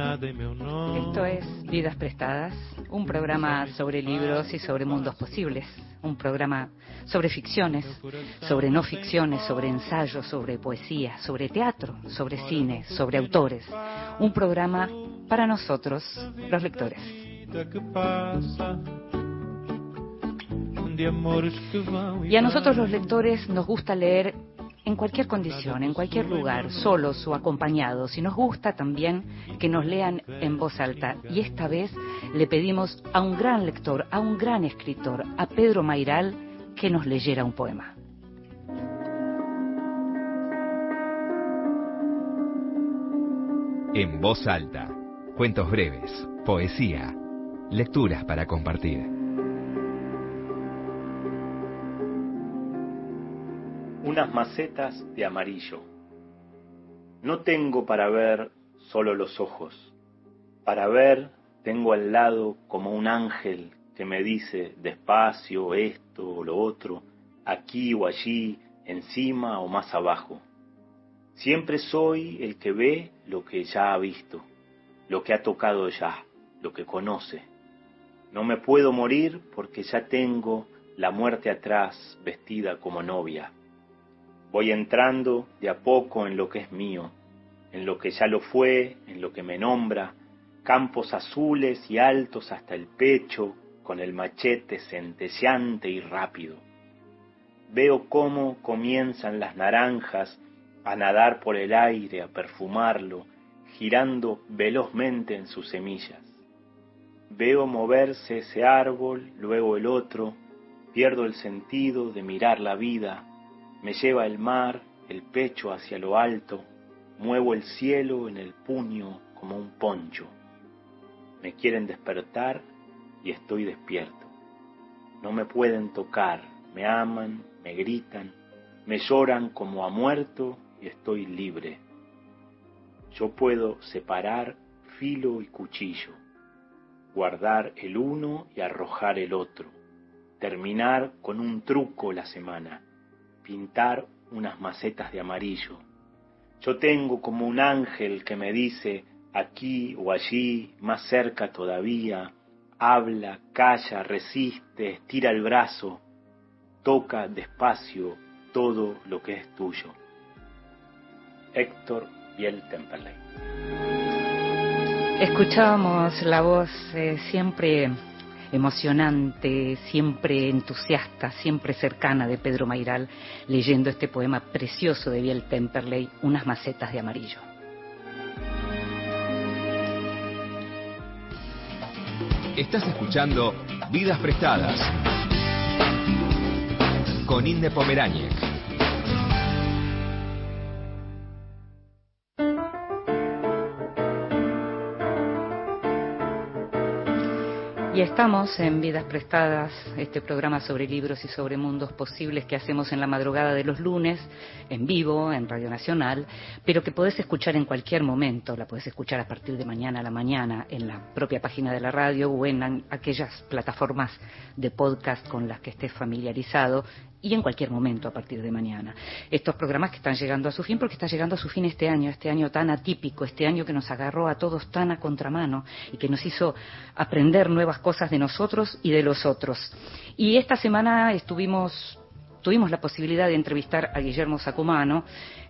Esto es Vidas Prestadas, un programa sobre libros y sobre mundos posibles, un programa sobre ficciones, sobre no ficciones, sobre ensayos, sobre poesía, sobre teatro, sobre cine, sobre autores, un programa para nosotros, los lectores. Y a nosotros los lectores nos gusta leer en cualquier condición, en cualquier lugar, solos o acompañados. Y nos gusta también que nos lean en voz alta. Y esta vez le pedimos a un gran lector, a un gran escritor, a Pedro Mairal, que nos leyera un poema. En voz alta, cuentos breves, poesía, lecturas para compartir. Unas macetas de amarillo. No tengo para ver solo los ojos. Para ver tengo al lado como un ángel que me dice despacio esto o lo otro, aquí o allí, encima o más abajo. Siempre soy el que ve lo que ya ha visto, lo que ha tocado ya, lo que conoce. No me puedo morir porque ya tengo la muerte atrás vestida como novia. Voy entrando de a poco en lo que es mío, en lo que ya lo fue, en lo que me nombra, campos azules y altos hasta el pecho, con el machete centelleante y rápido. Veo cómo comienzan las naranjas a nadar por el aire, a perfumarlo, girando velozmente en sus semillas. Veo moverse ese árbol, luego el otro, pierdo el sentido de mirar la vida, me lleva el mar, el pecho hacia lo alto, muevo el cielo en el puño como un poncho. Me quieren despertar y estoy despierto. No me pueden tocar, me aman, me gritan, me lloran como a muerto y estoy libre. Yo puedo separar filo y cuchillo, guardar el uno y arrojar el otro, terminar con un truco la semana pintar unas macetas de amarillo. Yo tengo como un ángel que me dice aquí o allí, más cerca todavía, habla, calla, resiste, estira el brazo, toca despacio todo lo que es tuyo. Héctor Biel Temperley. Escuchábamos la voz eh, siempre emocionante, siempre entusiasta, siempre cercana de Pedro Mairal, leyendo este poema precioso de Biel Temperley, Unas macetas de amarillo. Estás escuchando Vidas Prestadas con Inde Pomeráñez. Y estamos en Vidas Prestadas, este programa sobre libros y sobre mundos posibles que hacemos en la madrugada de los lunes, en vivo, en Radio Nacional, pero que podés escuchar en cualquier momento, la podés escuchar a partir de mañana a la mañana en la propia página de la radio o en aquellas plataformas de podcast con las que estés familiarizado y en cualquier momento a partir de mañana. Estos programas que están llegando a su fin, porque está llegando a su fin este año, este año tan atípico, este año que nos agarró a todos tan a contramano y que nos hizo aprender nuevas cosas de nosotros y de los otros. Y esta semana estuvimos tuvimos la posibilidad de entrevistar a Guillermo Sacumano,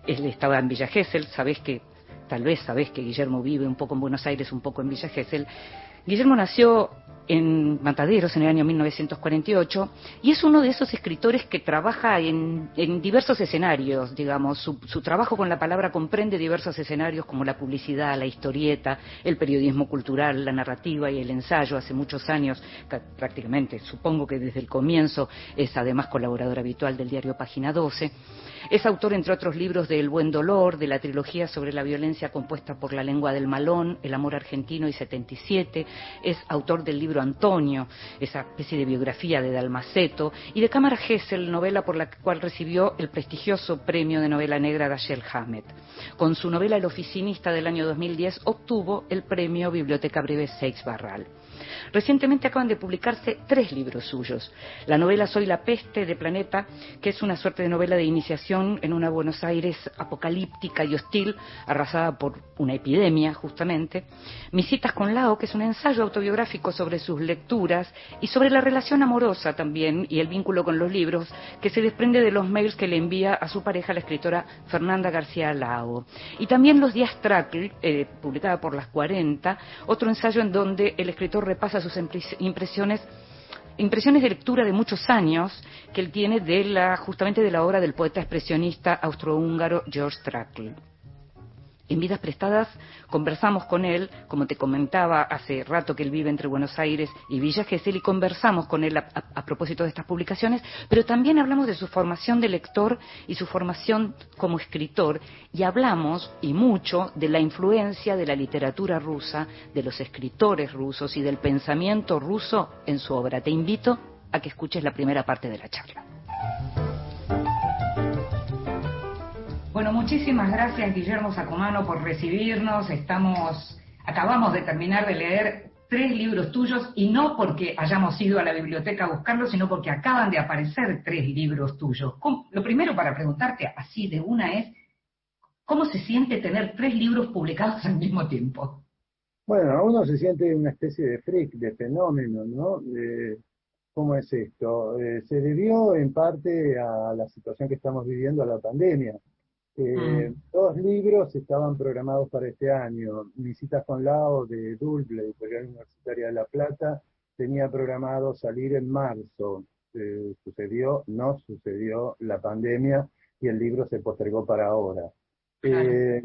él estaba en Villa Gesell, sabés que tal vez sabés que Guillermo vive un poco en Buenos Aires, un poco en Villa Gesell. Guillermo nació en Mataderos en el año 1948 y es uno de esos escritores que trabaja en, diversos escenarios, digamos. Su, su, trabajo con la palabra comprende diversos escenarios como la publicidad, la historieta, el periodismo cultural, la narrativa y el ensayo. Hace muchos años, prácticamente, supongo que desde el comienzo, es además colaborador habitual del diario Página 12. Es autor, entre otros libros, de El buen dolor, de la trilogía sobre la violencia compuesta por la lengua del malón, El amor argentino y 77. Es autor del libro Antonio, esa especie de biografía de Dalmaceto, y de Cámara Gesell, novela por la cual recibió el prestigioso premio de novela negra Dashiell Hammett. Con su novela El oficinista del año 2010 obtuvo el premio Biblioteca Breve Seix Barral. Recientemente acaban de publicarse tres libros suyos. La novela Soy la peste de Planeta, que es una suerte de novela de iniciación en una Buenos Aires apocalíptica y hostil, arrasada por una epidemia justamente. Mis citas con Lao, que es un ensayo autobiográfico sobre sus lecturas y sobre la relación amorosa también y el vínculo con los libros que se desprende de los mails que le envía a su pareja la escritora Fernanda García Lao. Y también Los días Trackle, eh, publicada por las 40, otro ensayo en donde el escritor repasa sus impresiones impresiones de lectura de muchos años que él tiene de la, justamente de la obra del poeta expresionista austrohúngaro George Trakl. En Vidas Prestadas conversamos con él, como te comentaba hace rato que él vive entre Buenos Aires y Villa Gesell, y conversamos con él a, propósito de estas publicaciones, pero también hablamos de su formación de lector y su formación como escritor, y hablamos, y mucho, de la influencia de la literatura rusa, de los escritores rusos y del pensamiento ruso en su obra. Te invito a que escuches la primera parte de la charla. Bueno, muchísimas gracias Guillermo Sacomano por recibirnos. Estamos, acabamos de terminar de leer tres libros tuyos y no porque hayamos ido a la biblioteca a buscarlos, sino porque acaban de aparecer tres libros tuyos. Lo primero para preguntarte así de una es, ¿cómo se siente tener tres libros publicados al mismo tiempo? Bueno, uno se siente una especie de freak, de fenómeno, ¿no? ¿Cómo es esto? Eh, se debió en parte a la situación que estamos viviendo, a la pandemia. Eh, mm. Dos libros estaban programados para este año. Mis citas con Lao de Dulble, Editorial Universitaria de La Plata, tenía programado salir en marzo. Eh, sucedió, no sucedió la pandemia y el libro se postergó para ahora. Eh,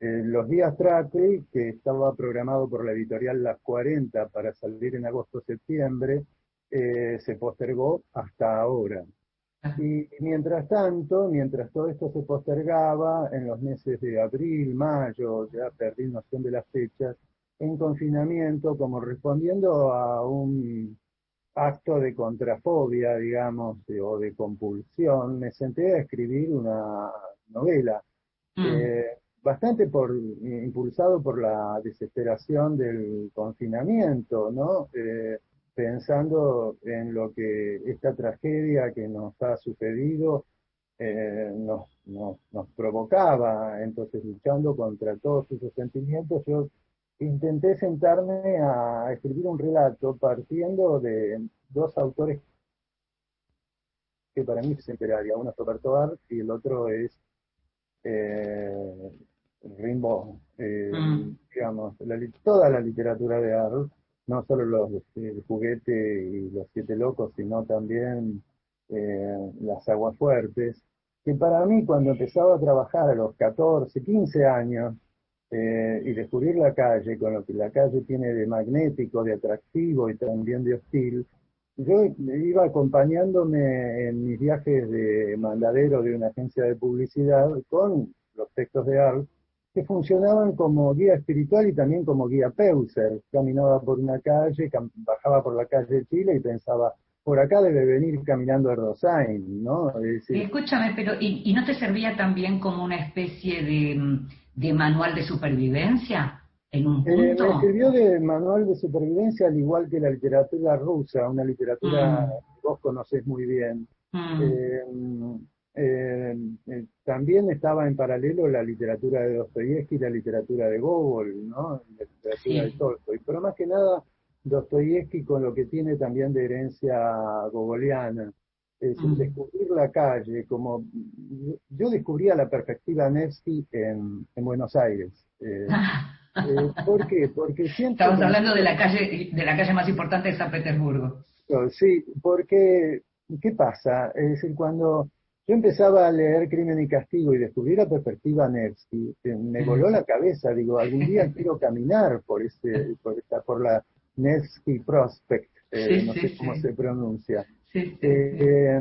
los días Trate, que estaba programado por la editorial Las 40 para salir en agosto-septiembre, se postergó hasta ahora. Y mientras tanto, mientras todo esto se postergaba, en los meses de abril, mayo, ya perdí noción de las fechas, en confinamiento, como respondiendo a un acto de contrafobia, digamos, o de compulsión, me senté a escribir una novela, mm. eh, bastante por, impulsado por la desesperación del confinamiento, ¿no? Eh, pensando en lo que esta tragedia que nos ha sucedido eh, nos, nos, provocaba, entonces luchando contra todos esos sentimientos, yo intenté sentarme a escribir un relato partiendo de dos autores que para mí se enteraría, uno es Roberto Art y el otro es eh, Rimbaud, eh, mm. digamos, toda la literatura de Art no solo los el juguete y los siete locos, sino también eh, las aguas fuertes, que para mí cuando empezaba a trabajar a los 14, 15 años eh, y descubrir la calle con lo que la calle tiene de magnético, de atractivo y también de hostil, yo iba acompañándome en mis viajes de mandadero de una agencia de publicidad con los textos de Art que funcionaban como guía espiritual y también como guía Peuser. Caminaba por una calle, bajaba por la calle de Chile y pensaba, por acá debe venir caminando Erdosain, ¿no? Escúchame, pero ¿y, no te servía también como una especie de, manual de supervivencia? En un eh, punto? me sirvió de manual de supervivencia al igual que la literatura rusa, una literatura mm. que vos conocés muy bien. Mm. Eh, eh, eh, también estaba en paralelo la literatura de Dostoyevsky y la literatura de Gogol, ¿no? La literatura de Tolstoy. Pero más que nada, Dostoyevsky con lo que tiene también de herencia gogoliana. Es mm. descubrir la calle, como yo descubría la perspectiva Nevsky en, en Buenos Aires. Eh, eh, ¿Por qué? Porque siempre... Estamos hablando de la calle, de la calle más importante de San Petersburgo. Sí, porque, ¿qué pasa? Es decir, cuando yo empezaba a leer Crimen y Castigo y descubrí la perspectiva Nevsky, me voló la cabeza, digo, algún día quiero caminar por ese, por esta, por la Nevsky Prospect, eh, no sé cómo se pronuncia. Eh,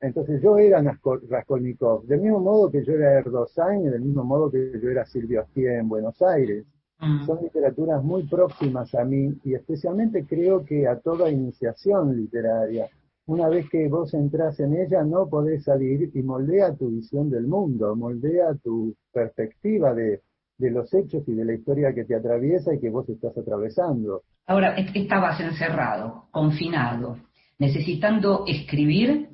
entonces yo era Raskolnikov, del mismo modo que yo era Erdosain y del mismo modo que yo era Silvio Astier en Buenos Aires. Mm. Son literaturas muy próximas a mí y especialmente creo que a toda iniciación literaria una vez que vos entras en ella, no podés salir y moldea tu visión del mundo, moldea tu perspectiva de, de los hechos y de la historia que te atraviesa y que vos estás atravesando. Ahora, estabas encerrado, confinado, necesitando escribir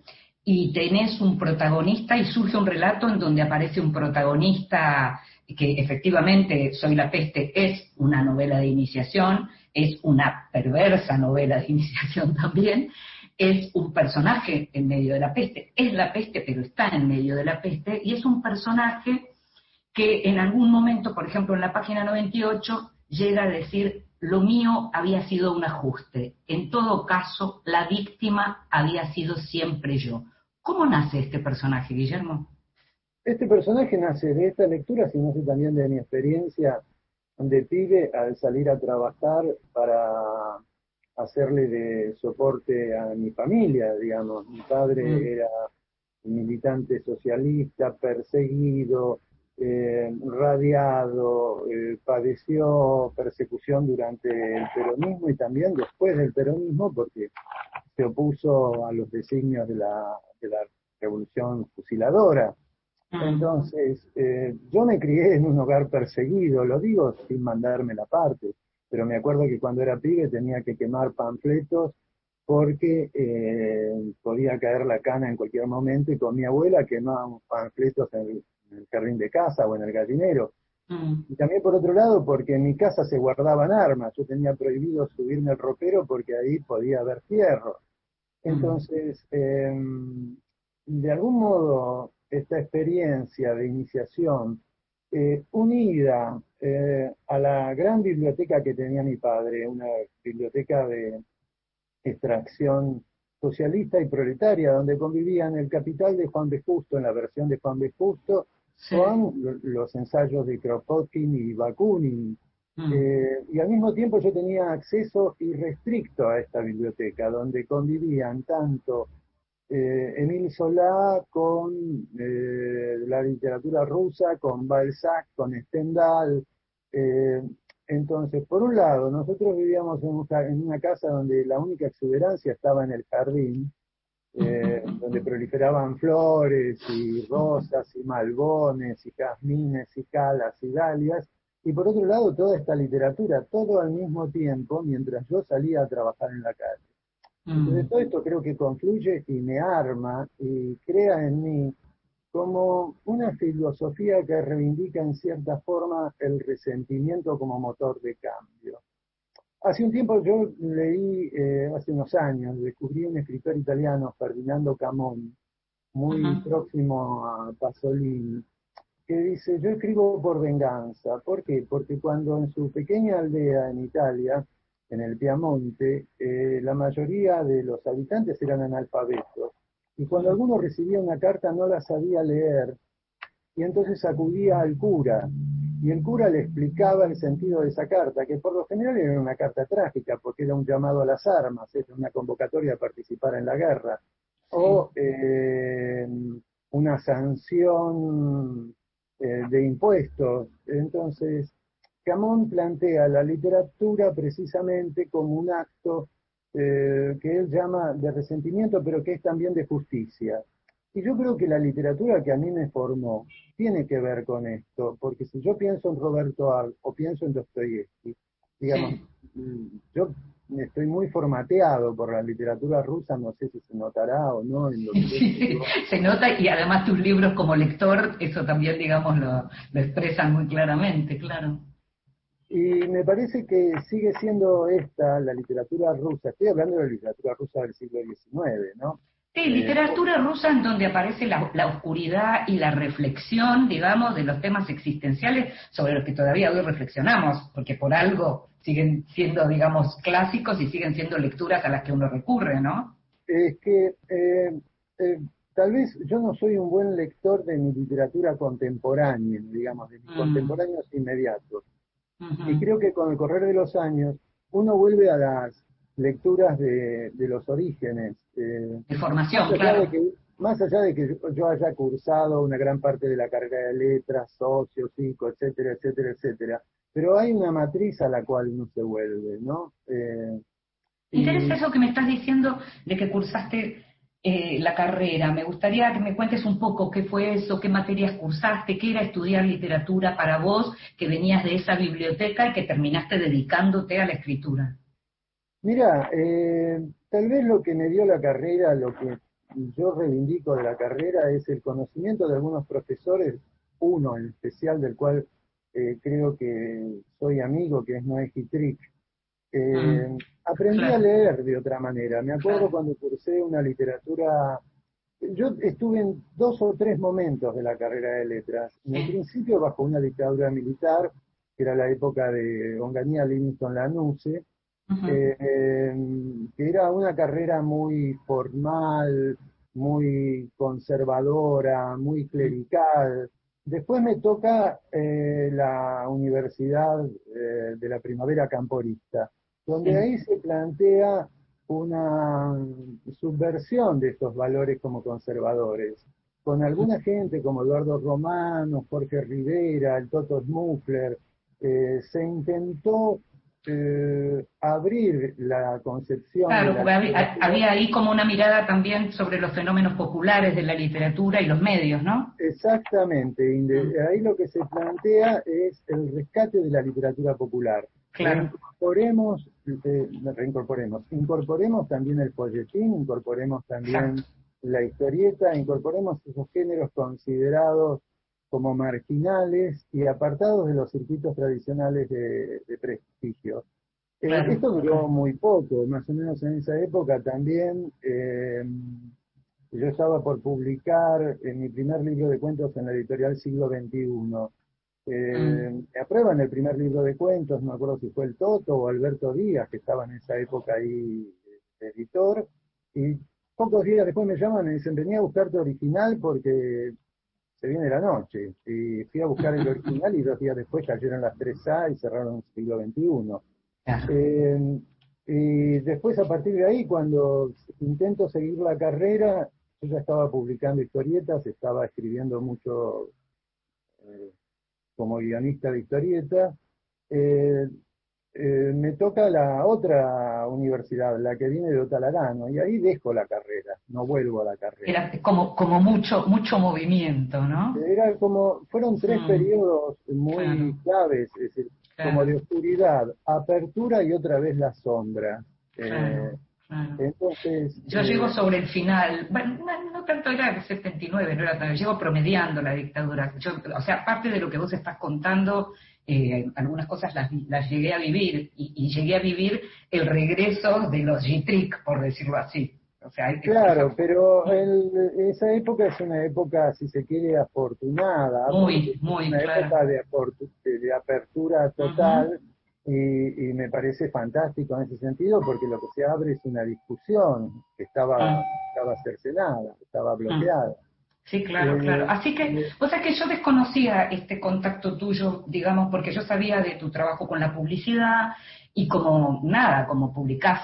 y tenés un protagonista y surge un relato en donde aparece un protagonista que efectivamente Soy la peste es una novela de iniciación, es una perversa novela de iniciación también, es un personaje en medio de la peste, es la peste pero está en medio de la peste y es un personaje que en algún momento, por ejemplo en la página 98, llega a decir, lo mío había sido un ajuste, en todo caso la víctima había sido siempre yo. ¿Cómo nace este personaje, Guillermo? Este personaje nace de esta lectura, sino también de mi experiencia de pibe al salir a trabajar para hacerle de soporte a mi familia, digamos. Mi padre mm. era militante socialista, perseguido, eh, radiado, eh, padeció persecución durante el peronismo y también después del peronismo porque se opuso a los designios de la, de la revolución fusiladora. Mm. Entonces, eh, yo me crié en un hogar perseguido, lo digo sin mandarme la parte, pero me acuerdo que cuando era pibe tenía que quemar panfletos porque eh, podía caer la cana en cualquier momento y con mi abuela quemábamos panfletos en el, jardín de casa o en el gallinero. Mm. Y también por otro lado porque en mi casa se guardaban armas, yo tenía prohibido subirme al ropero porque ahí podía haber fierro. Mm. Entonces, em, de algún modo, esta experiencia de iniciación eh, unida eh, a la gran biblioteca que tenía mi padre, una biblioteca de extracción socialista y proletaria, donde convivían el capital de Juan B. Justo, en la versión de Juan B. Justo, con los ensayos de Kropotkin y Bakunin. Mm. Eh, y al mismo tiempo yo tenía acceso irrestricto a esta biblioteca, donde convivían tanto eh, Emile Solá con eh, la literatura rusa, con Balzac, con Stendhal. Eh, entonces, por un lado, nosotros vivíamos en, una casa donde la única exuberancia estaba en el jardín, eh, donde proliferaban flores y rosas y malbones y jazmines y calas y dalias, y por otro lado toda esta literatura, todo al mismo tiempo, mientras yo salía a trabajar en la calle. Entonces mm. todo esto creo que confluye y me arma y crea en mí como una filosofía que reivindica en cierta forma el resentimiento como motor de cambio. Hace un tiempo yo leí, eh, hace unos años, descubrí un escritor italiano, Ferdinando Camón, muy próximo a Pasolini, que dice, yo escribo por venganza. ¿Por qué? Porque cuando en su pequeña aldea en Italia, en el Piamonte, eh, la mayoría de los habitantes eran analfabetos. Y cuando alguno recibía una carta no la sabía leer, y entonces acudía al cura, y el cura le explicaba el sentido de esa carta, que por lo general era una carta trágica, porque era un llamado a las armas, era una convocatoria a participar en la guerra, o eh, una sanción eh, de impuestos. Entonces, Camón plantea la literatura precisamente como un acto eh, que él llama de resentimiento, pero que es también de justicia. Y yo creo que la literatura que a mí me formó tiene que ver con esto, porque si yo pienso en Roberto Al o pienso en Dostoyevsky, digamos, mm, yo estoy muy formateado por la literatura rusa, no sé si se notará o no. En lo que se nota y además tus libros como lector, eso también, digamos, lo, lo expresan muy claramente, claro. Y me parece que sigue siendo esta la literatura rusa. Estoy hablando de la literatura rusa del siglo XIX, ¿no? Sí, literatura rusa en donde aparece la, oscuridad y la reflexión, digamos, de los temas existenciales sobre los que todavía hoy reflexionamos, porque por algo siguen siendo, digamos, clásicos y siguen siendo lecturas a las que uno recurre, ¿no? Es que eh, eh, tal vez yo no soy un buen lector de mi literatura contemporánea, digamos, de mis mm. contemporáneos inmediatos. Y creo que con el correr de los años uno vuelve a las lecturas de, los orígenes. Eh, de formación, claro. más allá de que yo haya cursado una gran parte de la carrera de letras, socio, psico, etcétera, etcétera, etcétera, pero hay una matriz a la cual uno se vuelve, ¿no? Eh, Interesa eso que me estás diciendo de que cursaste eh, la carrera. Me gustaría que me cuentes un poco qué fue eso, qué materias cursaste, qué era estudiar literatura para vos, que venías de esa biblioteca y que terminaste dedicándote a la escritura. Mira, eh, tal vez lo que me dio la carrera, lo que yo reivindico de la carrera es el conocimiento de algunos profesores, uno en especial del cual eh, creo que soy amigo, que es Noé Gitrick. Eh, mm, aprendí a leer de otra manera. Me acuerdo cuando cursé una literatura, yo estuve en dos o tres momentos de la carrera de letras. En el principio bajo una dictadura militar, que era la época de Onganía Livingston Lanusse, eh, que era una carrera muy formal, muy conservadora, muy clerical. Después me toca eh, la Universidad eh, de la Primavera Camporista, donde ahí se plantea una subversión de estos valores como conservadores, con alguna gente como Eduardo Romano, Jorge Rivera, el Toto Smuffler, se intentó eh, abrir la concepción. Claro, había, ahí como una mirada también sobre los fenómenos populares de la literatura y los medios, ¿no? Exactamente. Ahí lo que se plantea es el rescate de la literatura popular. Claro. Reincorporemos, eh, reincorporemos, incorporemos también el folletín, incorporemos también la historieta, incorporemos esos géneros considerados como marginales y apartados de los circuitos tradicionales de, prestigio. Eh, esto duró muy poco, más o menos en esa época también. Eh, yo estaba por publicar en mi primer libro de cuentos en la editorial Siglo XXI. Eh, mm. Me aprueban el primer libro de cuentos, no me acuerdo si fue el Toto o Alberto Díaz, que estaba en esa época ahí de editor, y pocos días después me llaman y me dicen, venía a buscarte original porque se viene la noche. Y fui a buscar el original y dos días después cayeron las 3A y cerraron el siglo XXI. Eh, y después, a partir de ahí, cuando intento seguir la carrera, yo ya estaba publicando historietas, estaba escribiendo mucho eh, como guionista de historietas. Eh, eh, me toca la otra universidad, la que viene de Otalarano, y ahí dejo la carrera, no vuelvo a la carrera. Era como, como mucho, mucho movimiento, ¿no? Era como, fueron tres mm. periodos muy claves, es decir, como de oscuridad, apertura y otra vez la sombra. Eh, entonces, yo llego eh, sobre el final, bueno, no, tanto era el 79, no era tanto, llego promediando la dictadura. o sea, parte de lo que vos estás contando eh, algunas cosas las, llegué a vivir y, llegué a vivir el regreso de los G-Trick, por decirlo así. O sea, claro, pero esa época es una época, si se quiere, afortunada. Muy, muy, Una época de, de, apertura total y, me parece fantástico en ese sentido porque lo que se abre es una discusión que estaba, ah. estaba cercenada, estaba bloqueada. Sí, claro, eh, claro. Así que, o sea que yo desconocía este contacto tuyo, digamos, porque yo sabía de tu trabajo con la publicidad y como nada, como publicás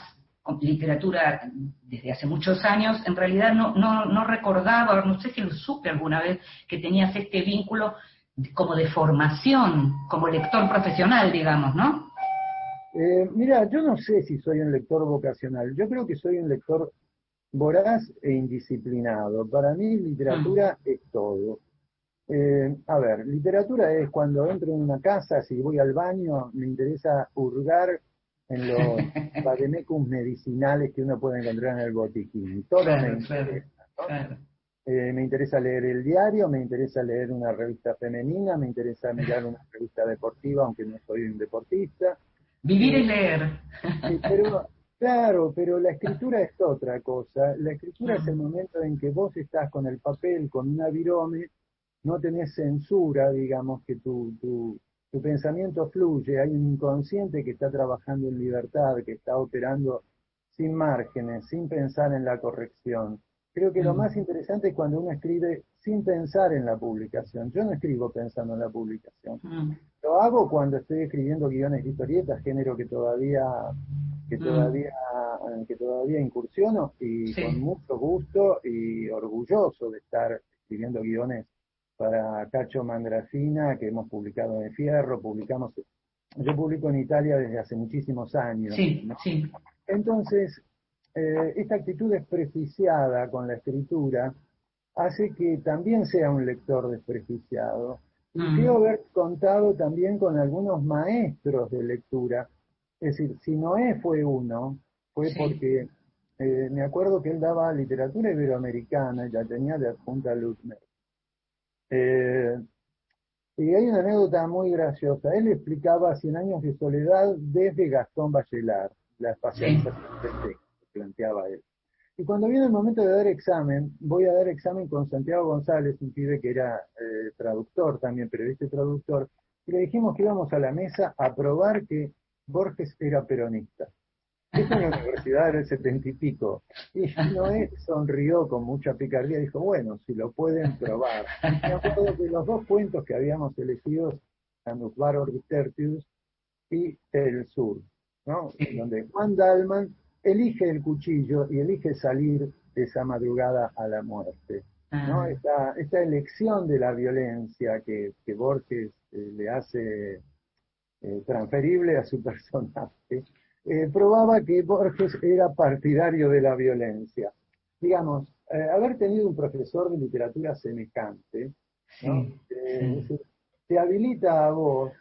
literatura desde hace muchos años, en realidad no, no, no recordaba, no sé si lo supe alguna vez, que tenías este vínculo como de formación, como lector profesional, digamos, ¿no? Eh, mira, yo no sé si soy un lector vocacional, yo creo que soy un lector voraz e indisciplinado. Para mí literatura mm. es todo. Eh, a ver, literatura es cuando entro en una casa, si voy al baño, me interesa hurgar en los vademecums medicinales que uno puede encontrar en el botiquín. Todo me interesa. Eh, me interesa leer el diario, me interesa leer una revista femenina, me interesa mirar una revista deportiva, aunque no soy un deportista. Vivir y leer. pero Claro, pero la escritura es otra cosa. La escritura es el momento en que vos estás con el papel, con una virome, no tenés censura, digamos, que tu, tu, tu pensamiento fluye, hay un inconsciente que está trabajando en libertad, que está operando sin márgenes, sin pensar en la corrección. Creo que lo más interesante es cuando uno escribe sin pensar en la publicación. Yo no escribo pensando en la publicación. Lo hago cuando estoy escribiendo guiones de historietas, género que todavía que mm. todavía que todavía incursiono y con mucho gusto y orgulloso de estar escribiendo guiones para Cacho Mandrafina que hemos publicado en Fierro, publicamos yo publico en Italia desde hace muchísimos años. Sí, sí. Entonces, eh, esta actitud despreciada con la escritura hace que también sea un lector despreciado. Y Mm. creo haber contado también con algunos maestros de lectura. Es decir, si Noé fue uno, fue Sí. porque eh, me acuerdo que él daba literatura iberoamericana y la tenía de adjunta Lutmer. Eh, y hay una anécdota muy graciosa. Él explicaba Cien años de soledad desde Gastón Bachelard, la espacialización del texto, planteaba él. Y cuando viene el momento de dar examen, voy a dar examen con Santiago González, un pibe que era eh, traductor también, periodista y traductor, y le dijimos que íbamos a la mesa a probar que Borges era peronista. Esto en la universidad era el setenta y pico. Y Noé sonrió con mucha picardía y dijo, bueno, si lo pueden probar. Me acuerdo que los dos cuentos que habíamos elegido, Anusbar Orbitertius y El Sur, ¿no? Donde Juan Dalman elige el cuchillo y elige salir de esa madrugada a la muerte. ¿no? Ah, Esta, esta elección de la violencia que, que Borges eh, le hace eh, transferible a su personaje, eh, probaba que Borges era partidario de la violencia. Digamos, eh, haber tenido un profesor de literatura semejante, ¿no? sí, sí. te habilita a vos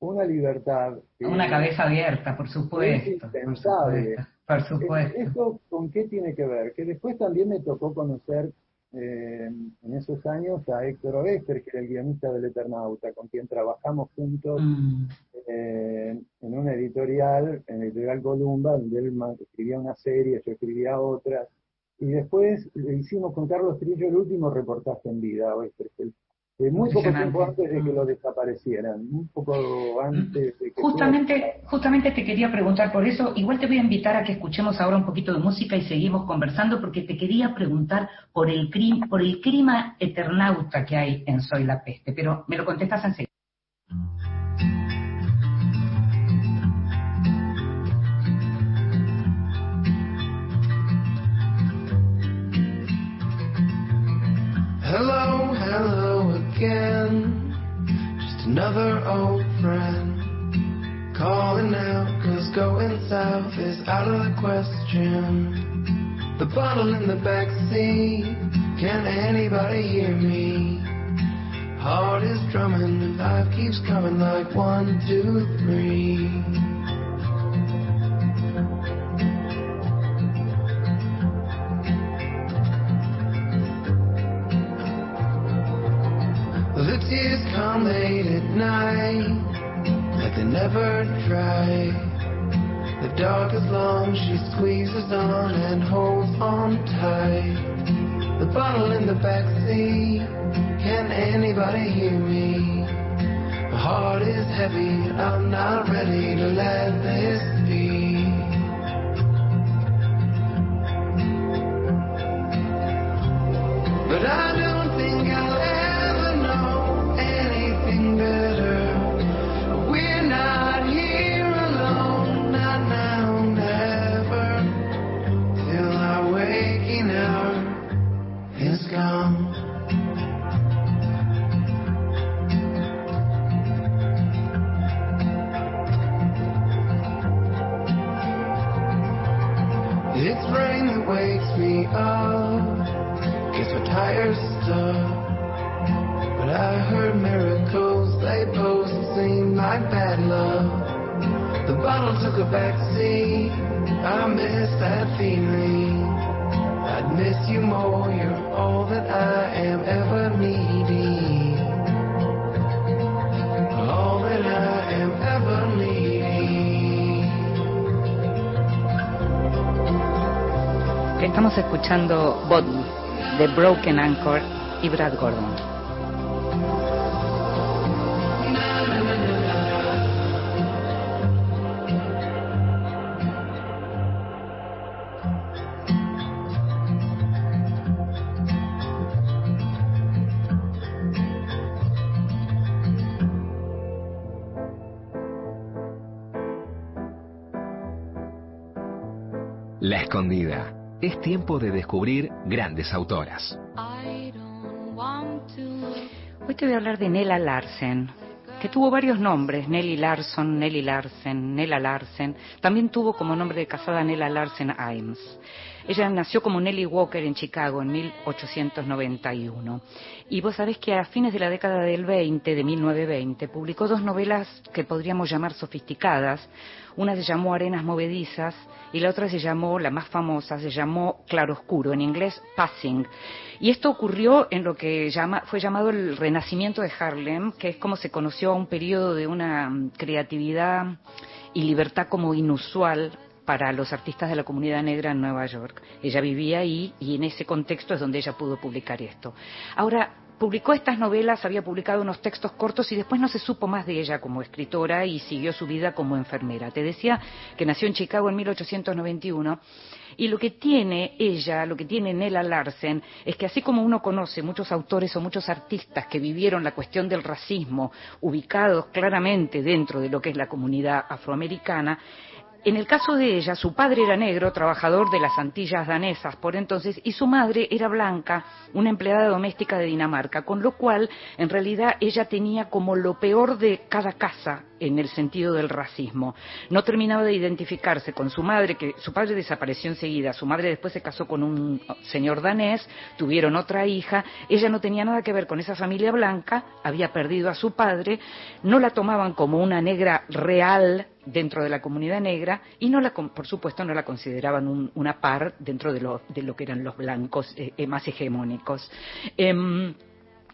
una libertad. Una cabeza abierta, por supuesto. Es por impensable. supuesto. Por Eh, supuesto. ¿Esto con qué tiene que ver? Que después también me tocó conocer eh, en esos años a Héctor Oester, que era el guionista del Eternauta, con quien trabajamos juntos Mm, eh, en una editorial, en editorial Columba, donde él escribía una serie, yo escribía otras. Y después le hicimos con Carlos Trillo el último reportaje en vida, a Oester, él- eh, muy poco tiempo antes de que Mm. lo desaparecieran, un poco antes de que... Justamente, justamente te quería preguntar por eso. Igual te voy a invitar a que escuchemos ahora un poquito de música y seguimos conversando porque te quería preguntar por el clima, por el clima eternauta que hay en Soy la Peste, pero me lo contestas enseguida. Hello again. Just another old friend. Calling out, cause going south is out of the question. The bottle in the back seat, can anybody hear me? Heart is drumming, life keeps coming like one, two, three. Tears come late at night, like they never dry. The dark is long, she squeezes on and holds on tight. The bottle in the back seat, can anybody hear me? My heart is heavy, I'm not ready to let this escuchando Bot de Broken Anchor y Brad Gordon. De descubrir grandes autoras. Hoy te voy a hablar de Nela Larsen, que tuvo varios nombres, Nelly Larson, Nelly Larsen, Nella Larsen. También tuvo como nombre de casada Nella Larsen Ames. Ella nació como Nellie Walker en Chicago en 1891. Y vos sabés que a fines de la década del 20, de 1920, publicó dos novelas que podríamos llamar sofisticadas. Una se llamó Arenas Movedizas y la otra se llamó, la más famosa, se llamó Claroscuro, en inglés Passing. Y esto ocurrió en lo que llama, fue llamado el Renacimiento de Harlem, que es como se conoció a un periodo de una creatividad y libertad como inusual para los artistas de la comunidad negra en Nueva York. Ella vivía ahí y en ese contexto es donde ella pudo publicar esto. Ahora, publicó estas novelas, había publicado unos textos cortos y después no se supo más de ella como escritora y siguió su vida como enfermera. Te decía que nació en Chicago en 1891 y lo que tiene ella, lo que tiene Nella Larsen, es que así como uno conoce muchos autores o muchos artistas que vivieron la cuestión del racismo ubicados claramente dentro de lo que es la comunidad afroamericana, en el caso de ella, su padre era negro, trabajador de las Antillas danesas. Por entonces, y su madre era blanca, una empleada doméstica de Dinamarca, con lo cual, en realidad, ella tenía como lo peor de cada casa en el sentido del racismo. No terminaba de identificarse con su madre, que su padre desapareció enseguida, su madre después se casó con un señor danés, tuvieron otra hija, ella no tenía nada que ver con esa familia blanca, había perdido a su padre, no la tomaban como una negra real, dentro de la comunidad negra y no la, por supuesto no la consideraban una par dentro de lo, de lo que eran los blancos eh, eh, más hegemónicos. Em,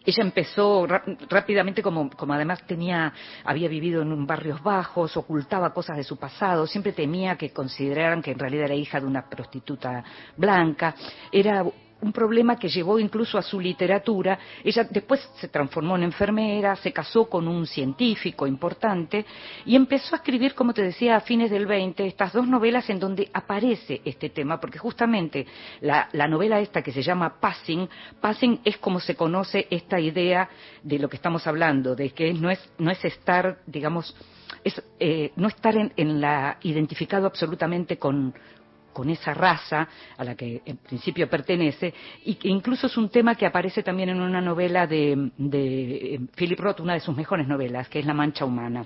ella empezó rápidamente, como, como, además tenía, había vivido en barrios bajos, ocultaba cosas de su pasado, siempre temía que consideraran que en realidad era hija de una prostituta blanca. Era un problema que llevó incluso a su literatura. Ella después se transformó en enfermera, se casó con un científico importante y empezó a escribir, como te decía, a fines del 20, estas dos novelas en donde aparece este tema, porque justamente la, novela esta que se llama Passing, Passing es como se conoce esta idea de lo que estamos hablando, de que no es, no es estar, digamos, es, eh, no estar en la, identificado absolutamente con, con esa raza a la que en principio pertenece y que incluso es un tema que aparece también en una novela de, de Philip Roth, una de sus mejores novelas, que es La Mancha Humana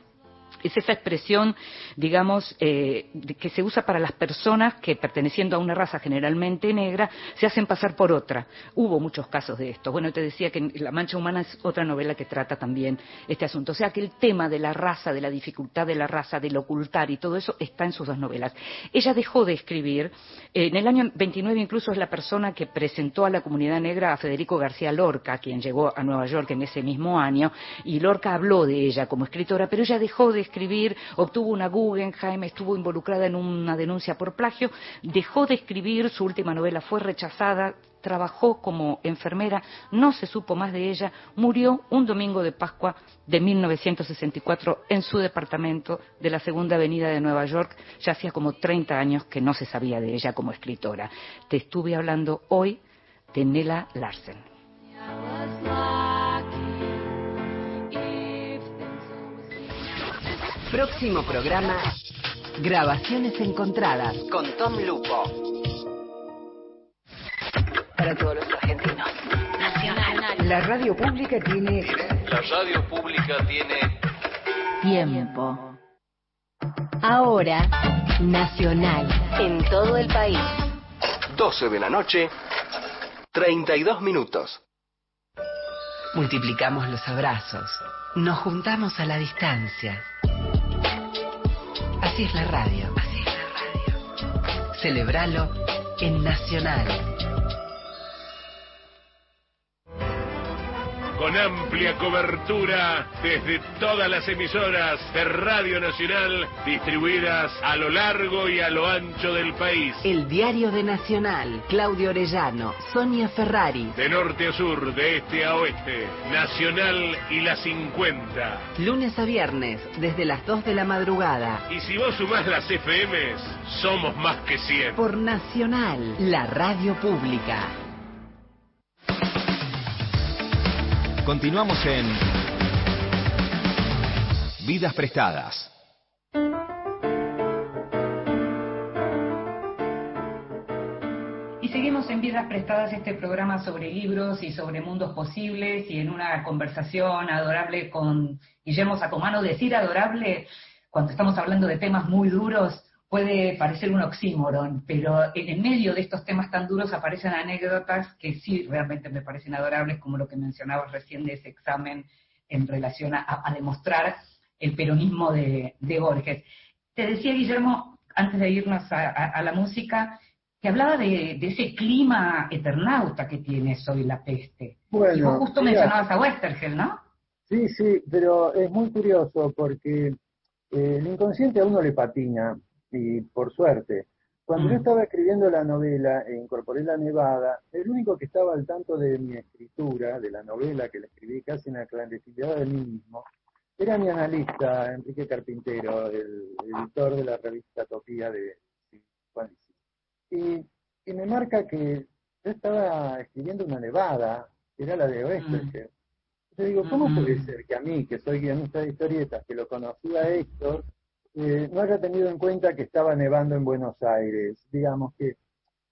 es esa expresión, digamos, eh, que se usa para las personas que, perteneciendo a una raza generalmente negra, se hacen pasar por otra. Hubo muchos casos de esto. Bueno, te decía que La Mancha Humana es otra novela que trata también este asunto. O sea que el tema de la raza, de la dificultad de la raza, del ocultar y todo eso está en sus dos novelas. Ella dejó de escribir. en el año 29 incluso es la persona que presentó a la comunidad negra a Federico García Lorca, quien llegó a Nueva York en ese mismo año, y Lorca habló de ella como escritora, pero ella dejó de escribir, obtuvo una Guggenheim, estuvo involucrada en una denuncia por plagio, dejó de escribir, su última novela fue rechazada, trabajó como enfermera, no se supo más de ella, murió un domingo de Pascua de 1964 en su departamento de la Segunda Avenida de Nueva York. Ya hacía como 30 años que no se sabía de ella como escritora. Te estuve hablando hoy de Nela Larsen. Próximo programa, Grabaciones Encontradas con Tom Lupo. Para todos los argentinos. Nacional. La radio pública tiene... La radio pública tiene... Tiempo. Ahora, Nacional. En todo el país. 12 de la noche, 32 minutos. Multiplicamos los abrazos. Nos juntamos a la distancia. Así es la radio. Así es la radio. Celebralo en Nacional. Con amplia cobertura desde todas las emisoras de Radio Nacional distribuidas a lo largo y a lo ancho del país. El Diario de Nacional, Claudio Orellano, Sonia Ferrari. De norte a sur, de este a oeste, Nacional y la 50. Lunes a viernes, desde las 2 de la madrugada. Y si vos sumás las FMs, somos más que 100. Por Nacional, la radio pública. Continuamos en Vidas Prestadas. Y seguimos en Vidas Prestadas este programa sobre libros y sobre mundos posibles y en una conversación adorable con Guillermo Sacomano. Decir adorable cuando estamos hablando de temas muy duros puede parecer un oxímoron, pero en el medio de estos temas tan duros aparecen anécdotas que sí realmente me parecen adorables, como lo que mencionabas recién de ese examen en relación a, demostrar el peronismo de, Borges. Te decía, Guillermo, antes de irnos a, la música, que hablaba de, ese clima eternauta que tiene hoy la peste. y vos justo mencionabas a Westergel, ¿no? Sí, sí, pero es muy curioso porque eh, el inconsciente a uno le patina y por suerte. Cuando yo mm. estaba escribiendo la novela e incorporé la nevada, el único que estaba al tanto de mi escritura, de la novela que la escribí casi en la clandestinidad de mí mismo, era mi analista, Enrique Carpintero, el editor de la revista Topía de y, y me marca que yo estaba escribiendo una nevada, que era la de Oeste. Mm. Yo digo, ¿cómo puede mm. ser que a mí, que soy guionista de historietas, que lo conocía a Héctor, eh, no haya tenido en cuenta que estaba nevando en Buenos Aires. Digamos que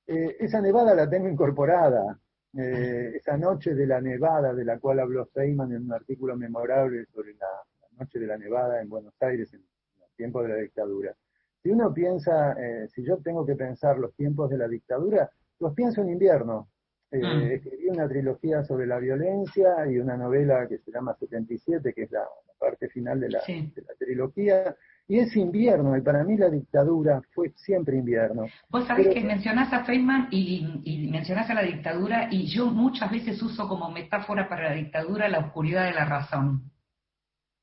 eh, esa nevada la tengo incorporada. Eh, esa noche de la nevada de la cual habló Feynman en un artículo memorable sobre la, noche de la nevada en Buenos Aires en, el tiempo de la dictadura. Si uno piensa, si yo tengo que pensar los tiempos de la dictadura, los pienso en invierno. Mm. Escribí una trilogía sobre la violencia y una novela que se llama 77, que es la, parte final de la, de la trilogía, y es invierno, y para mí la dictadura fue siempre invierno. Vos sabés que mencionás a Feynman y, y, mencionás a la dictadura, y yo muchas veces uso como metáfora para la dictadura la oscuridad de la razón.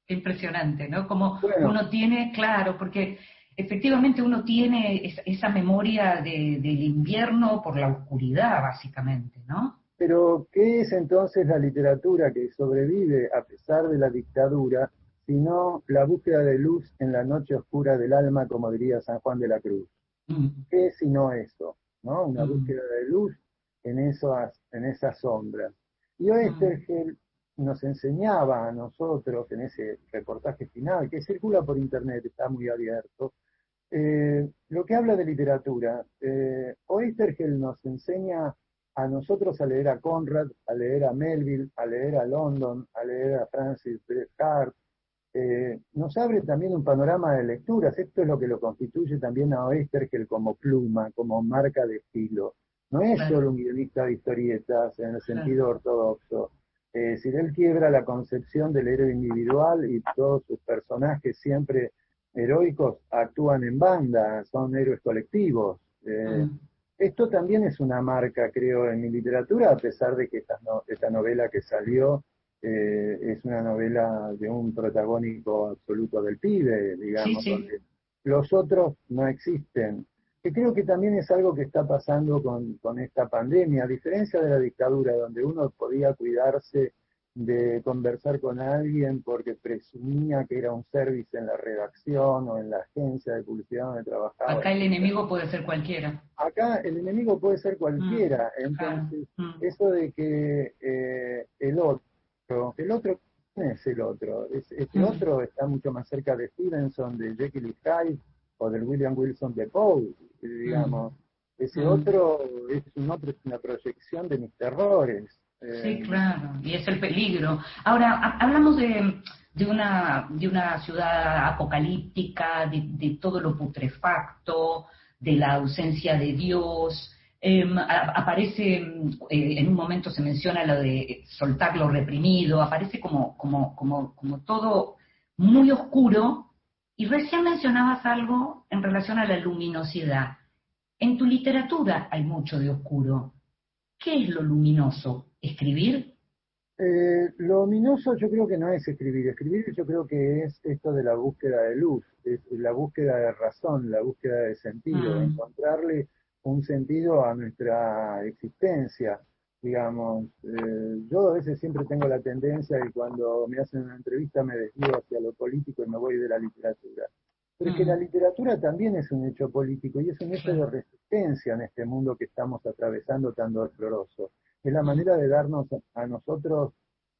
Impresionante, ¿no? Como uno tiene, claro, porque efectivamente uno tiene esa, memoria de, del invierno por la oscuridad, básicamente, ¿no? Pero, ¿qué es entonces la literatura que sobrevive a pesar de la dictadura? Sino la búsqueda de luz en la noche oscura del alma, como diría San Juan de la Cruz. Mm. ¿Qué es sino eso? ¿no? Una mm. búsqueda de luz en esas, en esas sombras. Y Oestergel mm. nos enseñaba a nosotros en ese reportaje final, que circula por internet, está muy abierto, eh, lo que habla de literatura. Eh, Oestergel nos enseña a nosotros a leer a Conrad, a leer a Melville, a leer a London, a leer a Francis Bret eh, nos abre también un panorama de lecturas. Esto es lo que lo constituye también a Oestergel como pluma, como marca de estilo. No es solo un guionista de historietas en el sentido ortodoxo. Eh, si él quiebra la concepción del héroe individual y todos sus personajes siempre heroicos actúan en banda, son héroes colectivos. Eh, mm. Esto también es una marca, creo, en mi literatura, a pesar de que esta, esta novela que salió eh, es una novela de un protagónico absoluto del pibe, digamos, donde los otros no existen. Que creo que también es algo que está pasando con, con esta pandemia, a diferencia de la dictadura, donde uno podía cuidarse de conversar con alguien porque presumía que era un service en la redacción o en la agencia de publicidad donde trabajaba. Acá el enemigo puede ser cualquiera. Acá el enemigo puede ser cualquiera. Mm, Entonces, mm. eso de que eh, el otro el otro, ¿quién es el otro? este mm. otro está mucho más cerca de Stevenson, de Jekyll y Hyde, o del William Wilson de Poe, digamos. Mm. Ese mm. otro es un otro, es una proyección de mis terrores. Eh, sí, claro, y es el peligro. Ahora, hablamos de, de, una, de una ciudad apocalíptica, de, de todo lo putrefacto, de la ausencia de Dios, Em, aparece, eh, en un momento se menciona lo de soltar lo reprimido, aparece como, como, como, como todo muy oscuro. Y recién mencionabas algo en relación a la luminosidad. En tu literatura hay mucho de oscuro. ¿Qué es lo luminoso? ¿Escribir? Eh, lo luminoso yo creo que no es escribir. Escribir yo creo que es esto de la búsqueda de luz, es la búsqueda de razón, la búsqueda de sentido, mm. encontrarle un sentido a nuestra existencia, digamos. Eh, yo a veces siempre tengo la tendencia y cuando me hacen una entrevista me desvío hacia lo político y me voy de la literatura. Pero es que la literatura también es un hecho político y es un hecho de resistencia en este mundo que estamos atravesando tan doloroso. Es la manera de darnos a nosotros,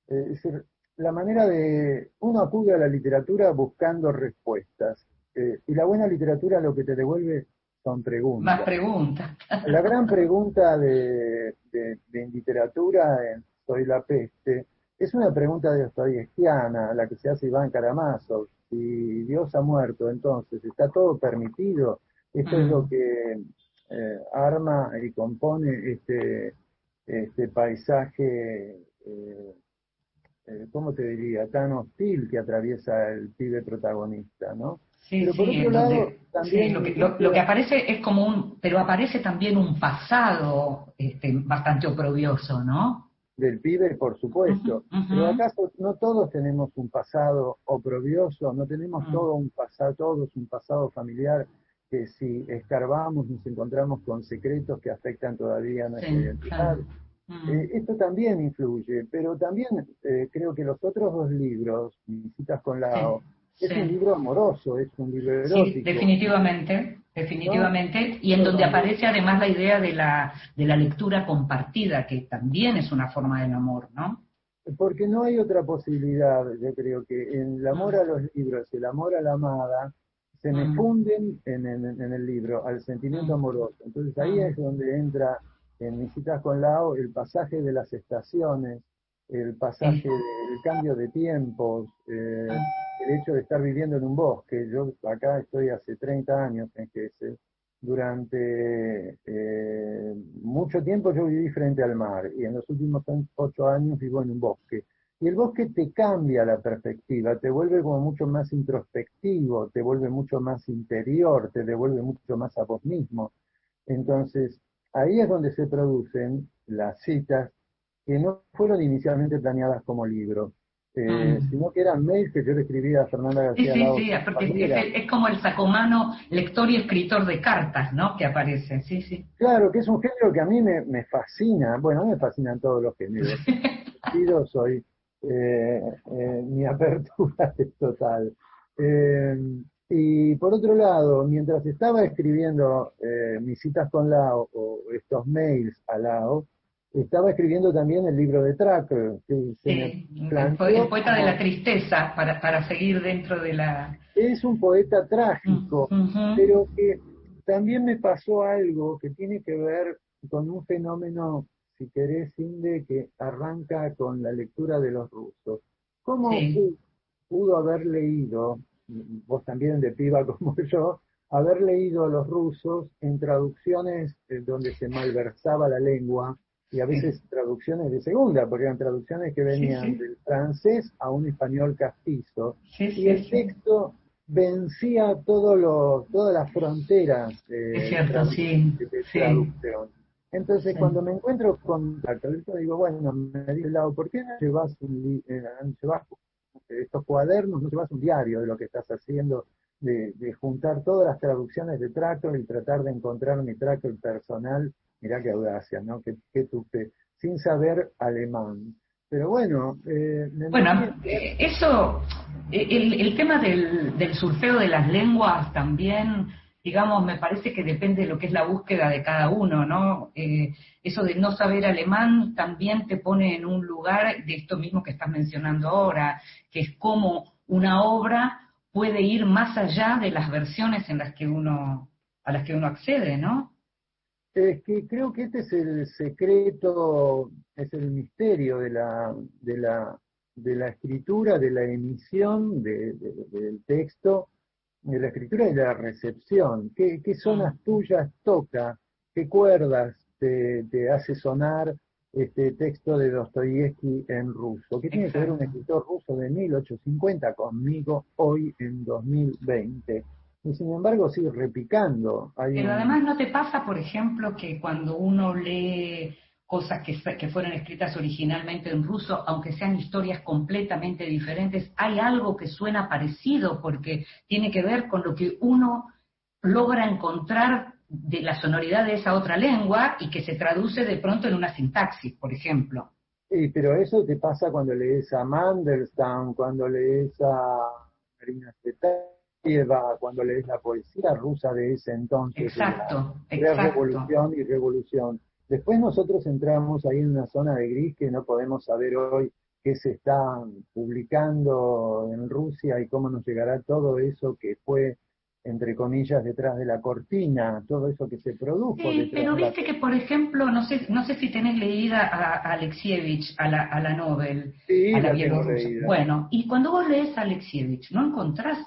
eh, es decir, la manera de, uno acude a la literatura buscando respuestas. Eh, y la buena literatura lo que te devuelve son preguntas. Más preguntas. La gran pregunta de, de, de literatura en Soy la peste es una pregunta de dostoyevskiana, la que se hace Iván Karamazov. Si Dios ha muerto, entonces, ¿está todo permitido? Esto es lo que eh, arma y compone este, este paisaje, eh, eh, ¿cómo te diría?, tan hostil que atraviesa el pibe protagonista, ¿no? Sí, Pero por sí, otro en lado, donde- también sí, lo, que, lo- lo que aparece es como un, pero aparece también un pasado este, bastante oprobioso, ¿no? del pibe, por supuesto. Pero acaso no todos tenemos un pasado oprobioso, no tenemos Mm. todo un pasado, todos un pasado familiar que si escarbamos nos encontramos con secretos que afectan todavía a nuestra Sí, identidad. claro. Mm. Eh, esto también influye, pero también eh, creo que los otros dos libros, Visitas con Lao, es sí. un libro amoroso, es un libro Sí, erótico. definitivamente, definitivamente, y en donde aparece además la idea de la, de la lectura compartida, que también es una forma del amor, ¿no? Porque no hay otra posibilidad, yo creo que en el amor a los libros y el amor a la amada se me Mm. funden en, en- en el libro, al sentimiento Mm. amoroso. Entonces ahí Mm. es donde entra en Visitas con Lao el pasaje de las estaciones, el pasaje del cambio de tiempos, eh, el hecho de estar viviendo en un bosque. Yo acá estoy hace 30 años en Gesell. Durante eh, mucho tiempo yo viví frente al mar y en los últimos ocho años vivo en un bosque. Y el bosque te cambia la perspectiva, te vuelve como mucho más introspectivo, te vuelve mucho más interior, te devuelve mucho más a vos mismo. Entonces, ahí es donde se producen las citas que no fueron inicialmente planeadas como libro, eh, Mm. sino que eran mails que yo le escribía a Fernanda García sí, Lago, sí, porque es, compañera. es- es como el sacomano lector y escritor de cartas, ¿no? Que aparece, sí, sí. Claro, que es un género que a mí me, me fascina. Bueno, a mí me fascinan todos los géneros. Yo soy, eh, eh, mi apertura es total. Y por otro lado, mientras estaba escribiendo mis citas con Lao o estos mails a Lao, estaba escribiendo también el libro de Tracker. Que se Sí, me el, planteó po- el poeta de la tristeza, para, para seguir dentro de la... Es un poeta trágico. Ujú. pero que también me pasó algo que tiene que ver con un fenómeno, si querés, Inde, que arranca con la lectura de los rusos. ¿Cómo Sí. pu- pudo haber leído, vos también de piba como yo, haber leído a los rusos en traducciones eh, donde se malversaba la lengua y a veces traducciones de segunda, porque eran traducciones que venían sí. del francés a un español castizo, Sí, y el texto vencía todo lo, todas las fronteras eh, Es cierto, de, de traducción. Entonces, cuando me encuentro con traducción, digo, bueno, me dice Lau, ¿por qué no llevas, un, eh, no llevas estos cuadernos, no llevas un diario de lo que estás haciendo, de, de juntar todas las traducciones de Tracker y tratar de encontrar mi Tracker personal? Mirá qué audacia, ¿no? Qué, qué sin saber alemán. Pero bueno, eh, Bueno, eh, eso, eh, el, el tema del, del surfeo de las lenguas también, digamos, me parece que depende de lo que es la búsqueda de cada uno, ¿no? Eh, eso de no saber alemán también te pone en un lugar de esto mismo que estás mencionando ahora, que es cómo una obra puede ir más allá de las versiones en las que uno, a las que uno accede, ¿no? Es que creo que este es el secreto, es el misterio de la, de la, de la escritura, de la emisión de- de- del texto, de la escritura y de la recepción. ¿Qué, qué zonas tuyas toca? ¿Qué cuerdas te, te hace sonar este texto de Dostoyevsky en ruso? ¿Qué tiene que ver un escritor ruso de 1850 conmigo hoy en 2020? Y sin embargo sigue repicando. Hay Pero un- además no te pasa, por ejemplo, que cuando uno lee cosas que, que fueron escritas originalmente en ruso, aunque sean historias completamente diferentes, hay algo que suena parecido porque tiene que ver con lo que uno logra encontrar de la sonoridad de esa otra lengua y que se traduce de pronto en una sintaxis, por ejemplo. Sí, pero eso te pasa cuando lees a Mandelstam, cuando lees a Marina Tsvetaeva, cuando lees la poesía rusa de ese entonces. Exacto, la exacto. revolución y revolución. Después nosotros entramos ahí en una zona de gris que no podemos saber hoy qué se está publicando en Rusia y cómo nos llegará todo eso que fue entre comillas, detrás de la cortina, todo eso que se produjo. Sí, pero la- viste que, por ejemplo, no sé, no sé si tenés leída a, a Alexievich, a la, a la Nobel, Sí, a la la. Bueno, y cuando vos lees a Alexievich, ¿no encontrás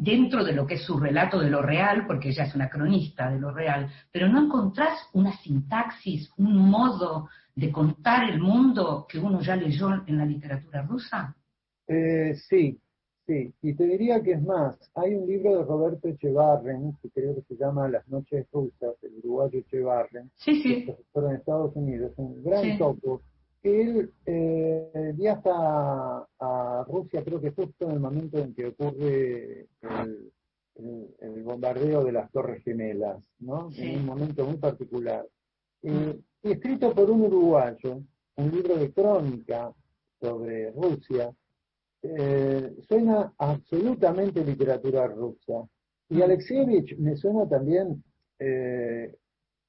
dentro de lo que es su relato de lo real, porque ella es una cronista de lo real, pero no encontrás una sintaxis, un modo de contar el mundo que uno ya leyó en la literatura rusa? Eh, sí, sí. Y te diría que es más, hay un libro de Roberto Echevarren, que creo que se llama Las noches rusas, el uruguayo Echevarren, Sí, que sí, profesor en Estados Unidos, un gran Sí. topo, que él eh, viaja a, a Rusia, creo que justo en el momento en que ocurre el, el- el bombardeo de las Torres Gemelas, ¿no? Sí. En un momento muy particular. Eh, Mm. y escrito por un uruguayo, un libro de crónica sobre Rusia, eh, suena absolutamente literatura rusa. Y Mm. Alexievich me suena también,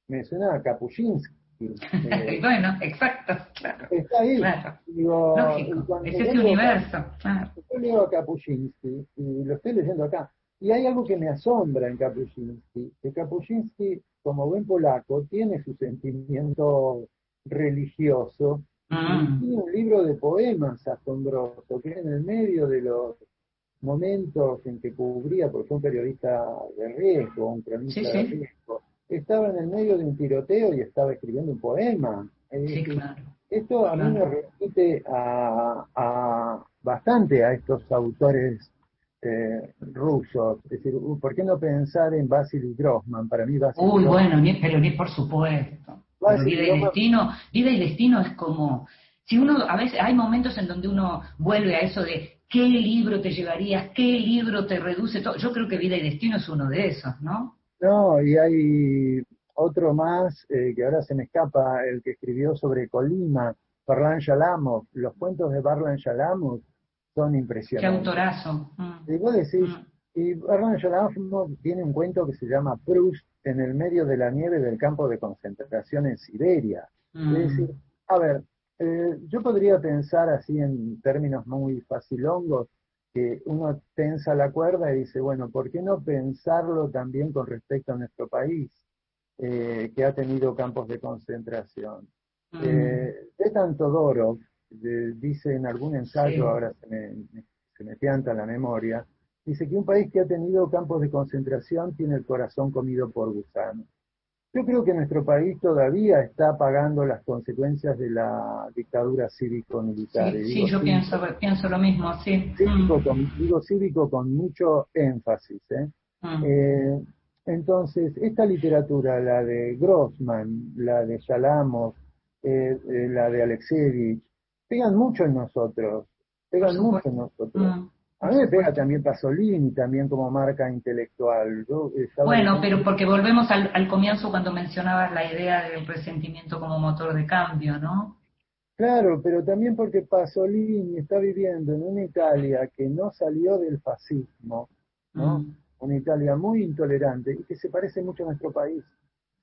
me suena a Kapuscinski. Eh, bueno, exacto, claro, está ahí. claro, Digo, lógico, es ese universo, claro. Yo leo a Kapuscinski y lo estoy leyendo acá. Y hay algo que me asombra en Kapuscinski, que Kapuscinski, como buen polaco, tiene su sentimiento religioso y tiene un libro de poemas asombroso, que en el medio de los momentos en que cubría, porque fue un periodista de riesgo, un cronista Sí, de riesgo, estaba en el medio de un tiroteo y estaba escribiendo un poema. Sí, claro. esto a mí me Claro. remite a, a- bastante a estos autores eh, rusos. Es decir, ¿por qué no pensar en Vasily Grossman? Para mí Vasily Uy, Grossman- bueno, ni- pero ni por supuesto. Vida y destino, vida y destino es como, si uno, a veces hay momentos en donde uno vuelve a eso de qué libro te llevarías, qué libro te reduce todo. Yo creo que vida y destino es uno de esos, ¿no? No, y hay otro más eh, que ahora se me escapa, el que escribió sobre Colima, Barlan Shalamov. Los cuentos de Barlan Shalamov son Qué impresionantes. autorazo. Mm. Y vos decís, Mm. y Barlan Shalamov tiene un cuento que se llama Proust en el medio de la nieve del campo de concentración en Siberia. Mm. Es decir, a ver, eh, yo podría pensar así en términos muy facilongos, que uno tensa la cuerda y dice, bueno, ¿por qué no pensarlo también con respecto a nuestro país, eh, que ha tenido campos de concentración? Mm. Eh, Zetan Todorov eh, dice en algún ensayo, Sí. ahora se me, me- se me pianta la memoria, dice que un país que ha tenido campos de concentración tiene el corazón comido por gusanos. Yo creo que nuestro país todavía está pagando las consecuencias de la dictadura cívico-militar. Sí, sí, yo cívico- pienso, pienso lo mismo, sí. cívico Mm. con, digo cívico con mucho énfasis. ¿eh? Mm. Eh, entonces, esta literatura, la de Grossman, la de Shalamov, eh, eh, la de Alexevich, pegan mucho en nosotros, pegan mucho en nosotros. Mm. A mí me pega también Pasolini, también como marca intelectual. Yo estaba Bueno, pero porque volvemos al, al comienzo cuando mencionabas la idea del resentimiento como motor de cambio, ¿no? Claro, pero también porque Pasolini está viviendo en una Italia que no salió del fascismo, ¿no? Mm. Una Italia muy intolerante y que se parece mucho a nuestro país.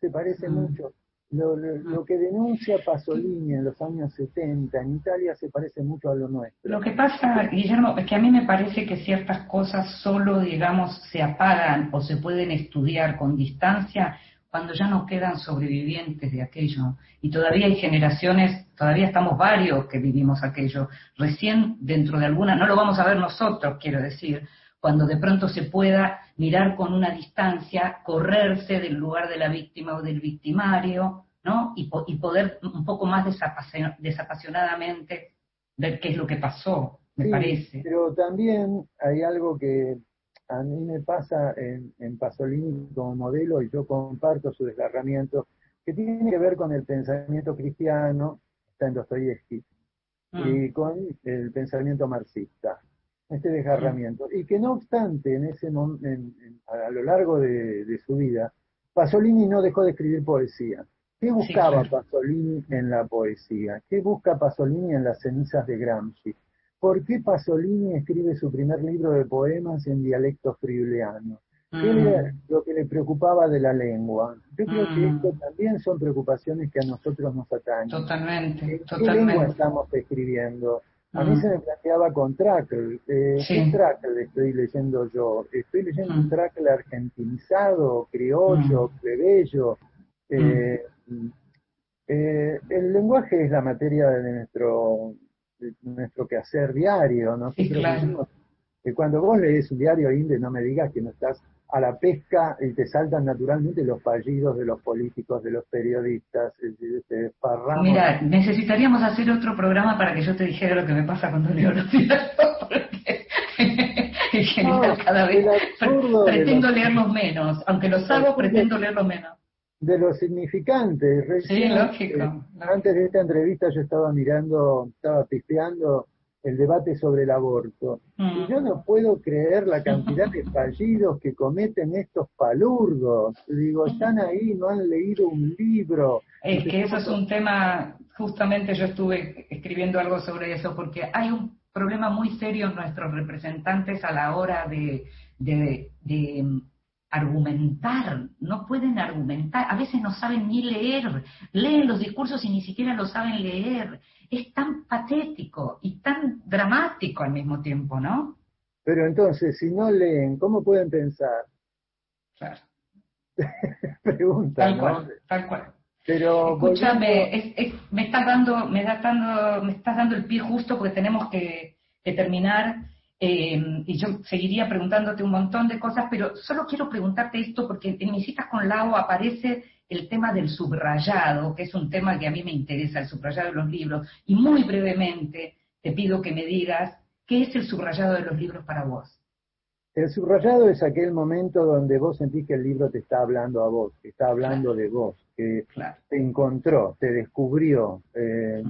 Se parece Mm. mucho. Lo, lo- lo que denuncia Pasolini en los años 70 en Italia se parece mucho a lo nuestro. Lo que pasa, Guillermo, es que a mí me parece que ciertas cosas solo, digamos, se apagan o se pueden estudiar con distancia cuando ya no quedan sobrevivientes de aquello. Y todavía hay generaciones, todavía estamos varios que vivimos aquello. Recién dentro de alguna, no lo vamos a ver nosotros, quiero decir, cuando de pronto se pueda mirar con una distancia, correrse del lugar de la víctima o del victimario, ¿no? Y, po- y poder un poco más desapasio- desapasionadamente ver qué es lo que pasó, me Sí, parece. Pero también hay algo que a mí me pasa en, en Pasolini como modelo y yo comparto su desgarramiento, que tiene que ver con el pensamiento cristiano, está en Dostoyevsky, Mm. y con el pensamiento marxista, este desgarramiento. Y que no obstante, en ese en- en- a lo largo de, de su vida, Pasolini no dejó de escribir poesía. ¿Qué buscaba claro. Pasolini en la poesía? ¿Qué busca Pasolini en las cenizas de Gramsci? ¿Por qué Pasolini escribe su primer libro de poemas en dialecto friuliano? ¿Qué Mm. era lo que le preocupaba de la lengua? Yo creo que Mm. esto también son preocupaciones que a nosotros nos atañen. Totalmente, ¿En qué lengua totalmente. estamos escribiendo? A mí Mm. se me planteaba con Trackle. Eh, Sí. ¿Qué Trackle estoy leyendo yo? ¿Estoy leyendo Mm. un Trackle argentinizado, criollo, plebeyo? Eh, eh, el lenguaje es la materia de nuestro, de nuestro quehacer diario. Nosotros Sí, claro. cuando vos lees un diario Inde, no me digas que no estás a la pesca y te saltan naturalmente los fallidos de los políticos, de los periodistas, te desparramos. Mira, necesitaríamos hacer otro programa para que yo te dijera lo que me pasa cuando leo los diarios, porque en general No, cada vez pretendo los- leerlos menos, aunque los hago, pretendo leerlos menos. de lo significante. Sí, Recién, lógico. eh, antes de esta entrevista yo estaba mirando, estaba pisteando el debate sobre el aborto. Y yo no puedo creer la cantidad de fallidos que cometen estos palurdos. Digo, están ahí, no han leído un libro. Es que eso es un tema, justamente yo estuve escribiendo algo sobre eso, porque hay un problema muy serio en nuestros representantes a la hora de, argumentar, no pueden argumentar, a veces no saben ni leer, leen los discursos y ni siquiera lo saben leer. Es tan patético y tan dramático al mismo tiempo, ¿no? Pero entonces, si no leen, ¿cómo pueden pensar? Claro, Pregunta, tal ¿no? cual, tal cual. Pero volviendo- Escúchame, es- es- me estás dando, me das dando, me estás dando el pie justo porque tenemos que, que terminar eh, y yo seguiría preguntándote un montón de cosas, pero solo quiero preguntarte esto porque en mis citas con Lau aparece el tema del subrayado, que es un tema que a mí me interesa, el subrayado de los libros, y muy brevemente te pido que me digas qué es el subrayado de los libros para vos. El subrayado es aquel momento donde vos sentís que el libro te está hablando a vos, que está hablando de vos, que Claro. te encontró, te descubrió, eh,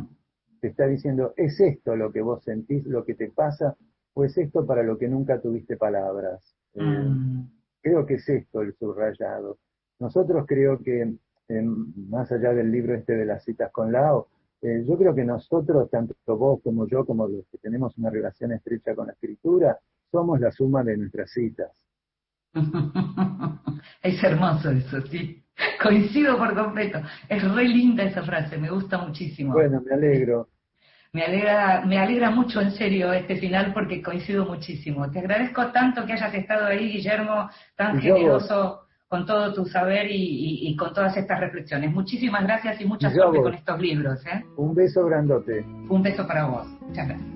te está diciendo, es esto lo que vos sentís, lo que te pasa, o es esto para lo que nunca tuviste palabras. Eh, Mm, Creo que es esto el subrayado. Nosotros creo que, eh, más allá del libro este de las citas con Lao, eh, yo creo que nosotros, tanto vos como yo, como los que tenemos una relación estrecha con la escritura, somos la suma de nuestras citas. Es hermoso eso, sí. Coincido por completo. Es re linda esa frase, me gusta muchísimo. Bueno, me alegro. Me alegra, me alegra mucho en serio este final porque coincido muchísimo. Te agradezco tanto que hayas estado ahí, Guillermo, tan yo generoso con todo tu saber y, y- y con todas estas reflexiones. Muchísimas gracias y mucha yo suerte vos. con estos libros. ¿eh? Un beso grandote. Un beso para vos. Muchas gracias.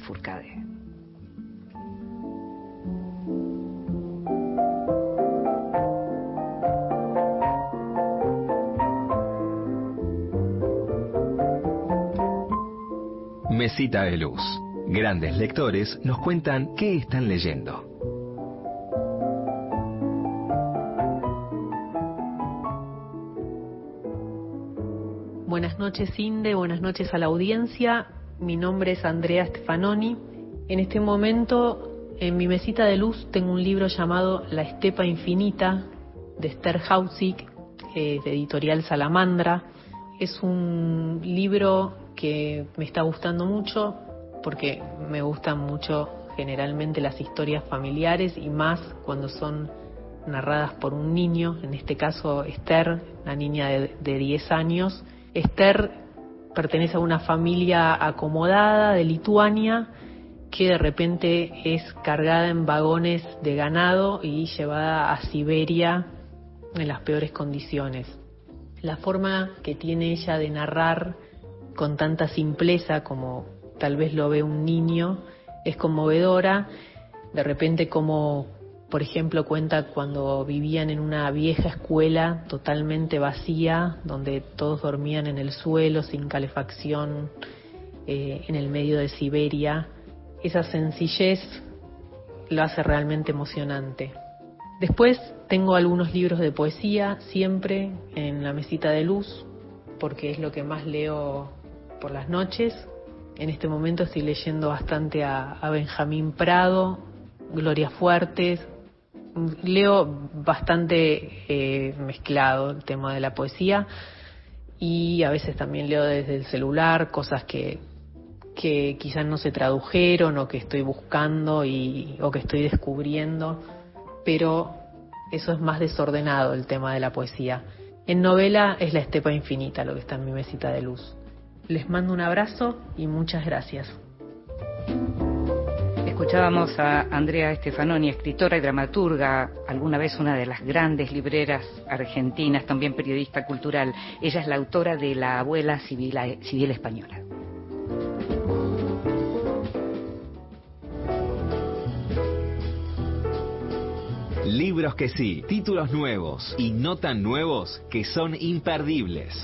Lafourcade. Me Mesita de Luz. Grandes lectores nos cuentan qué están leyendo. Buenas noches, Inde. Buenas noches a la audiencia. Mi nombre es Andrea Stefanoni. En este momento, en mi mesita de luz, tengo un libro llamado La Estepa Infinita de Esther Hausig, eh, de editorial Salamandra. Es un libro que me está gustando mucho porque me gustan mucho generalmente las historias familiares y más cuando son narradas por un niño, en este caso Esther, una niña de, de 10 años. Esther pertenece a una familia acomodada de Lituania que de repente es cargada en vagones de ganado y llevada a Siberia en las peores condiciones. La forma que tiene ella de narrar con tanta simpleza como tal vez lo ve un niño es conmovedora. De repente como, por ejemplo, cuenta cuando vivían en una vieja escuela totalmente vacía, donde todos dormían en el suelo, sin calefacción, eh, en el medio de Siberia. Esa sencillez lo hace realmente emocionante. Después tengo algunos libros de poesía siempre en la mesita de luz, porque es lo que más leo por las noches. En este momento estoy leyendo bastante a, a Benjamín Prado, Gloria Fuertes. Leo bastante eh, mezclado el tema de la poesía y a veces también leo desde el celular cosas que, que quizás no se tradujeron o que estoy buscando y, o que estoy descubriendo, pero eso es más desordenado el tema de la poesía. En novela es la estepa infinita lo que está en mi mesita de luz. Les mando un abrazo y muchas gracias. Escuchábamos a Andrea Stefanoni, escritora y dramaturga, alguna vez una de las grandes libreras argentinas, también periodista cultural. Ella es la autora de La abuela civil, civil española. Libros que sí, títulos nuevos y no tan nuevos que son imperdibles.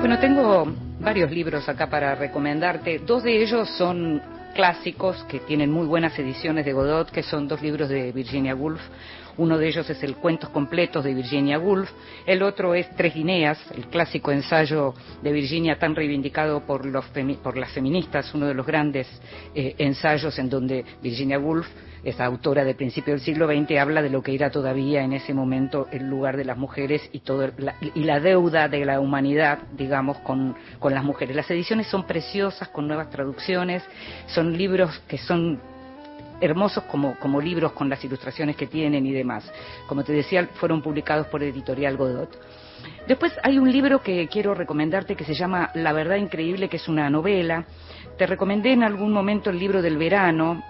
Bueno, tengo varios libros acá para recomendarte. Dos de ellos son clásicos que tienen muy buenas ediciones de Godot, que son dos libros de Virginia Woolf. Uno de ellos es el Cuentos Completos de Virginia Woolf, el otro es Tres Guineas, el clásico ensayo de Virginia tan reivindicado por, los por las feministas, uno de los grandes eh, ensayos en donde Virginia Woolf, esa autora de principio del siglo XX, habla de lo que era todavía en ese momento el lugar de las mujeres y, todo, la, y la deuda de la humanidad, digamos, con, con las mujeres. Las ediciones son preciosas, con nuevas traducciones, son libros que son hermosos como, como libros con las ilustraciones que tienen y demás. Como te decía, fueron publicados por Editorial Godot. Después hay un libro que quiero recomendarte que se llama La verdad increíble, que es una novela. Te recomendé en algún momento el libro del verano.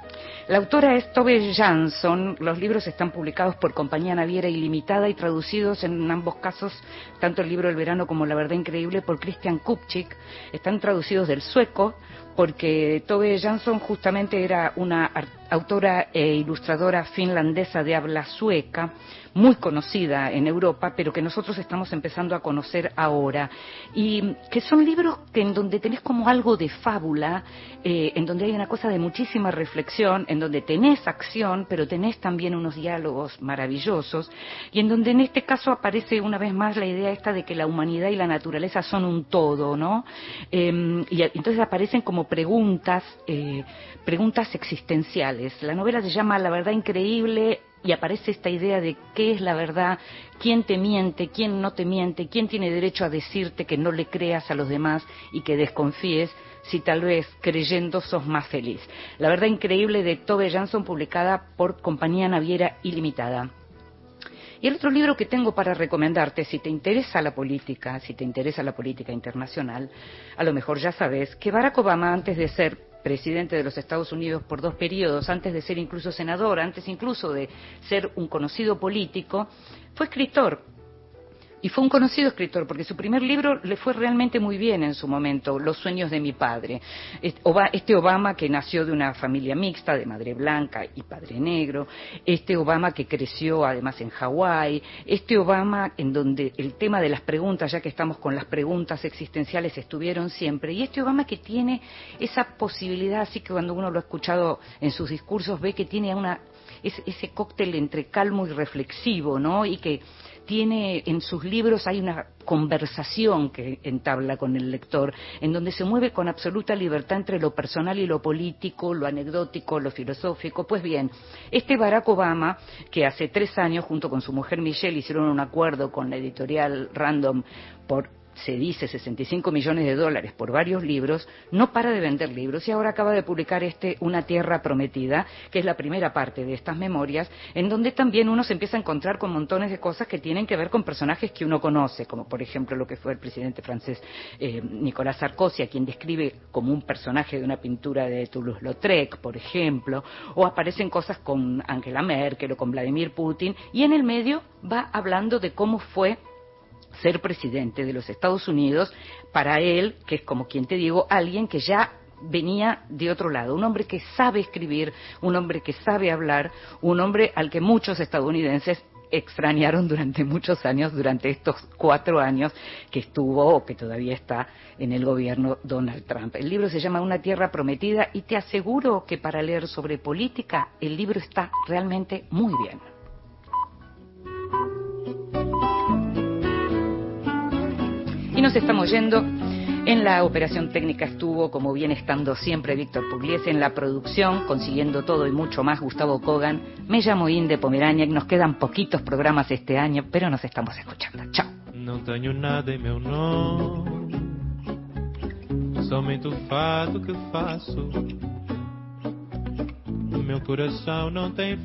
La autora es Tove Jansson. Los libros están publicados por Compañía Naviera Ilimitada y traducidos en ambos casos, tanto el libro del verano como La verdad increíble, por Christian Kupchik. Están traducidos del sueco porque Tove Jansson justamente era una autora e ilustradora finlandesa de habla sueca, muy conocida en Europa, pero que nosotros estamos empezando a conocer ahora. Y que son libros que en donde tenés como algo de fábula, eh, en donde hay una cosa de muchísima reflexión, en donde tenés acción, pero tenés también unos diálogos maravillosos, y en donde en este caso aparece una vez más la idea esta de que la humanidad y la naturaleza son un todo, ¿no? Eh, y entonces aparecen como preguntas, eh, preguntas existenciales. La novela se llama La verdad increíble y aparece esta idea de qué es la verdad, quién te miente, quién no te miente, quién tiene derecho a decirte que no le creas a los demás y que desconfíes si tal vez creyendo sos más feliz. La verdad increíble de Tove Jansson publicada por Compañía Naviera Ilimitada. Y el otro libro que tengo para recomendarte, si te interesa la política, si te interesa la política internacional, a lo mejor ya sabes que Barack Obama, antes de ser presidente de los Estados Unidos por dos periodos, antes de ser incluso senador, antes incluso de ser un conocido político, fue escritor. Y fue un conocido escritor porque su primer libro le fue realmente muy bien en su momento, Los sueños de mi padre. Este Obama que nació de una familia mixta, de madre blanca y padre negro, este Obama que creció además en Hawái, este Obama en donde el tema de las preguntas, ya que estamos con las preguntas existenciales, estuvieron siempre, y este Obama que tiene esa posibilidad, así que cuando uno lo ha escuchado en sus discursos ve que tiene una ese cóctel entre calmo y reflexivo, ¿no? Y que tiene en sus libros hay una conversación que entabla con el lector, en donde se mueve con absoluta libertad entre lo personal y lo político, lo anecdótico, lo filosófico. Pues bien, este Barack Obama, que hace tres años, junto con su mujer Michelle, hicieron un acuerdo con la editorial Random por se dice 65 millones de dólares por varios libros, no para de vender libros y ahora acaba de publicar este Una Tierra Prometida, que es la primera parte de estas memorias, en donde también uno se empieza a encontrar con montones de cosas que tienen que ver con personajes que uno conoce, como por ejemplo lo que fue el presidente francés eh, Nicolás Sarkozy, a quien describe como un personaje de una pintura de Toulouse-Lautrec, por ejemplo, o aparecen cosas con Angela Merkel o con Vladimir Putin, y en el medio va hablando de cómo fue ser presidente de los Estados Unidos, para él, que es como quien te digo, alguien que ya venía de otro lado, un hombre que sabe escribir, un hombre que sabe hablar, un hombre al que muchos estadounidenses extrañaron durante muchos años, durante estos cuatro años que estuvo o que todavía está en el gobierno Donald Trump. El libro se llama Una Tierra Prometida y te aseguro que para leer sobre política el libro está realmente muy bien. Nos estamos yendo. En la operación técnica estuvo, como bien estando siempre, Víctor Pugliese. En la producción, consiguiendo todo y mucho más, Gustavo Kogan. Me llamo Inde Pomerania. Nos quedan poquitos programas este año, pero nos estamos escuchando. Chao. Não tenho nada meu nome, somente fato que faço. Meu coração não tem.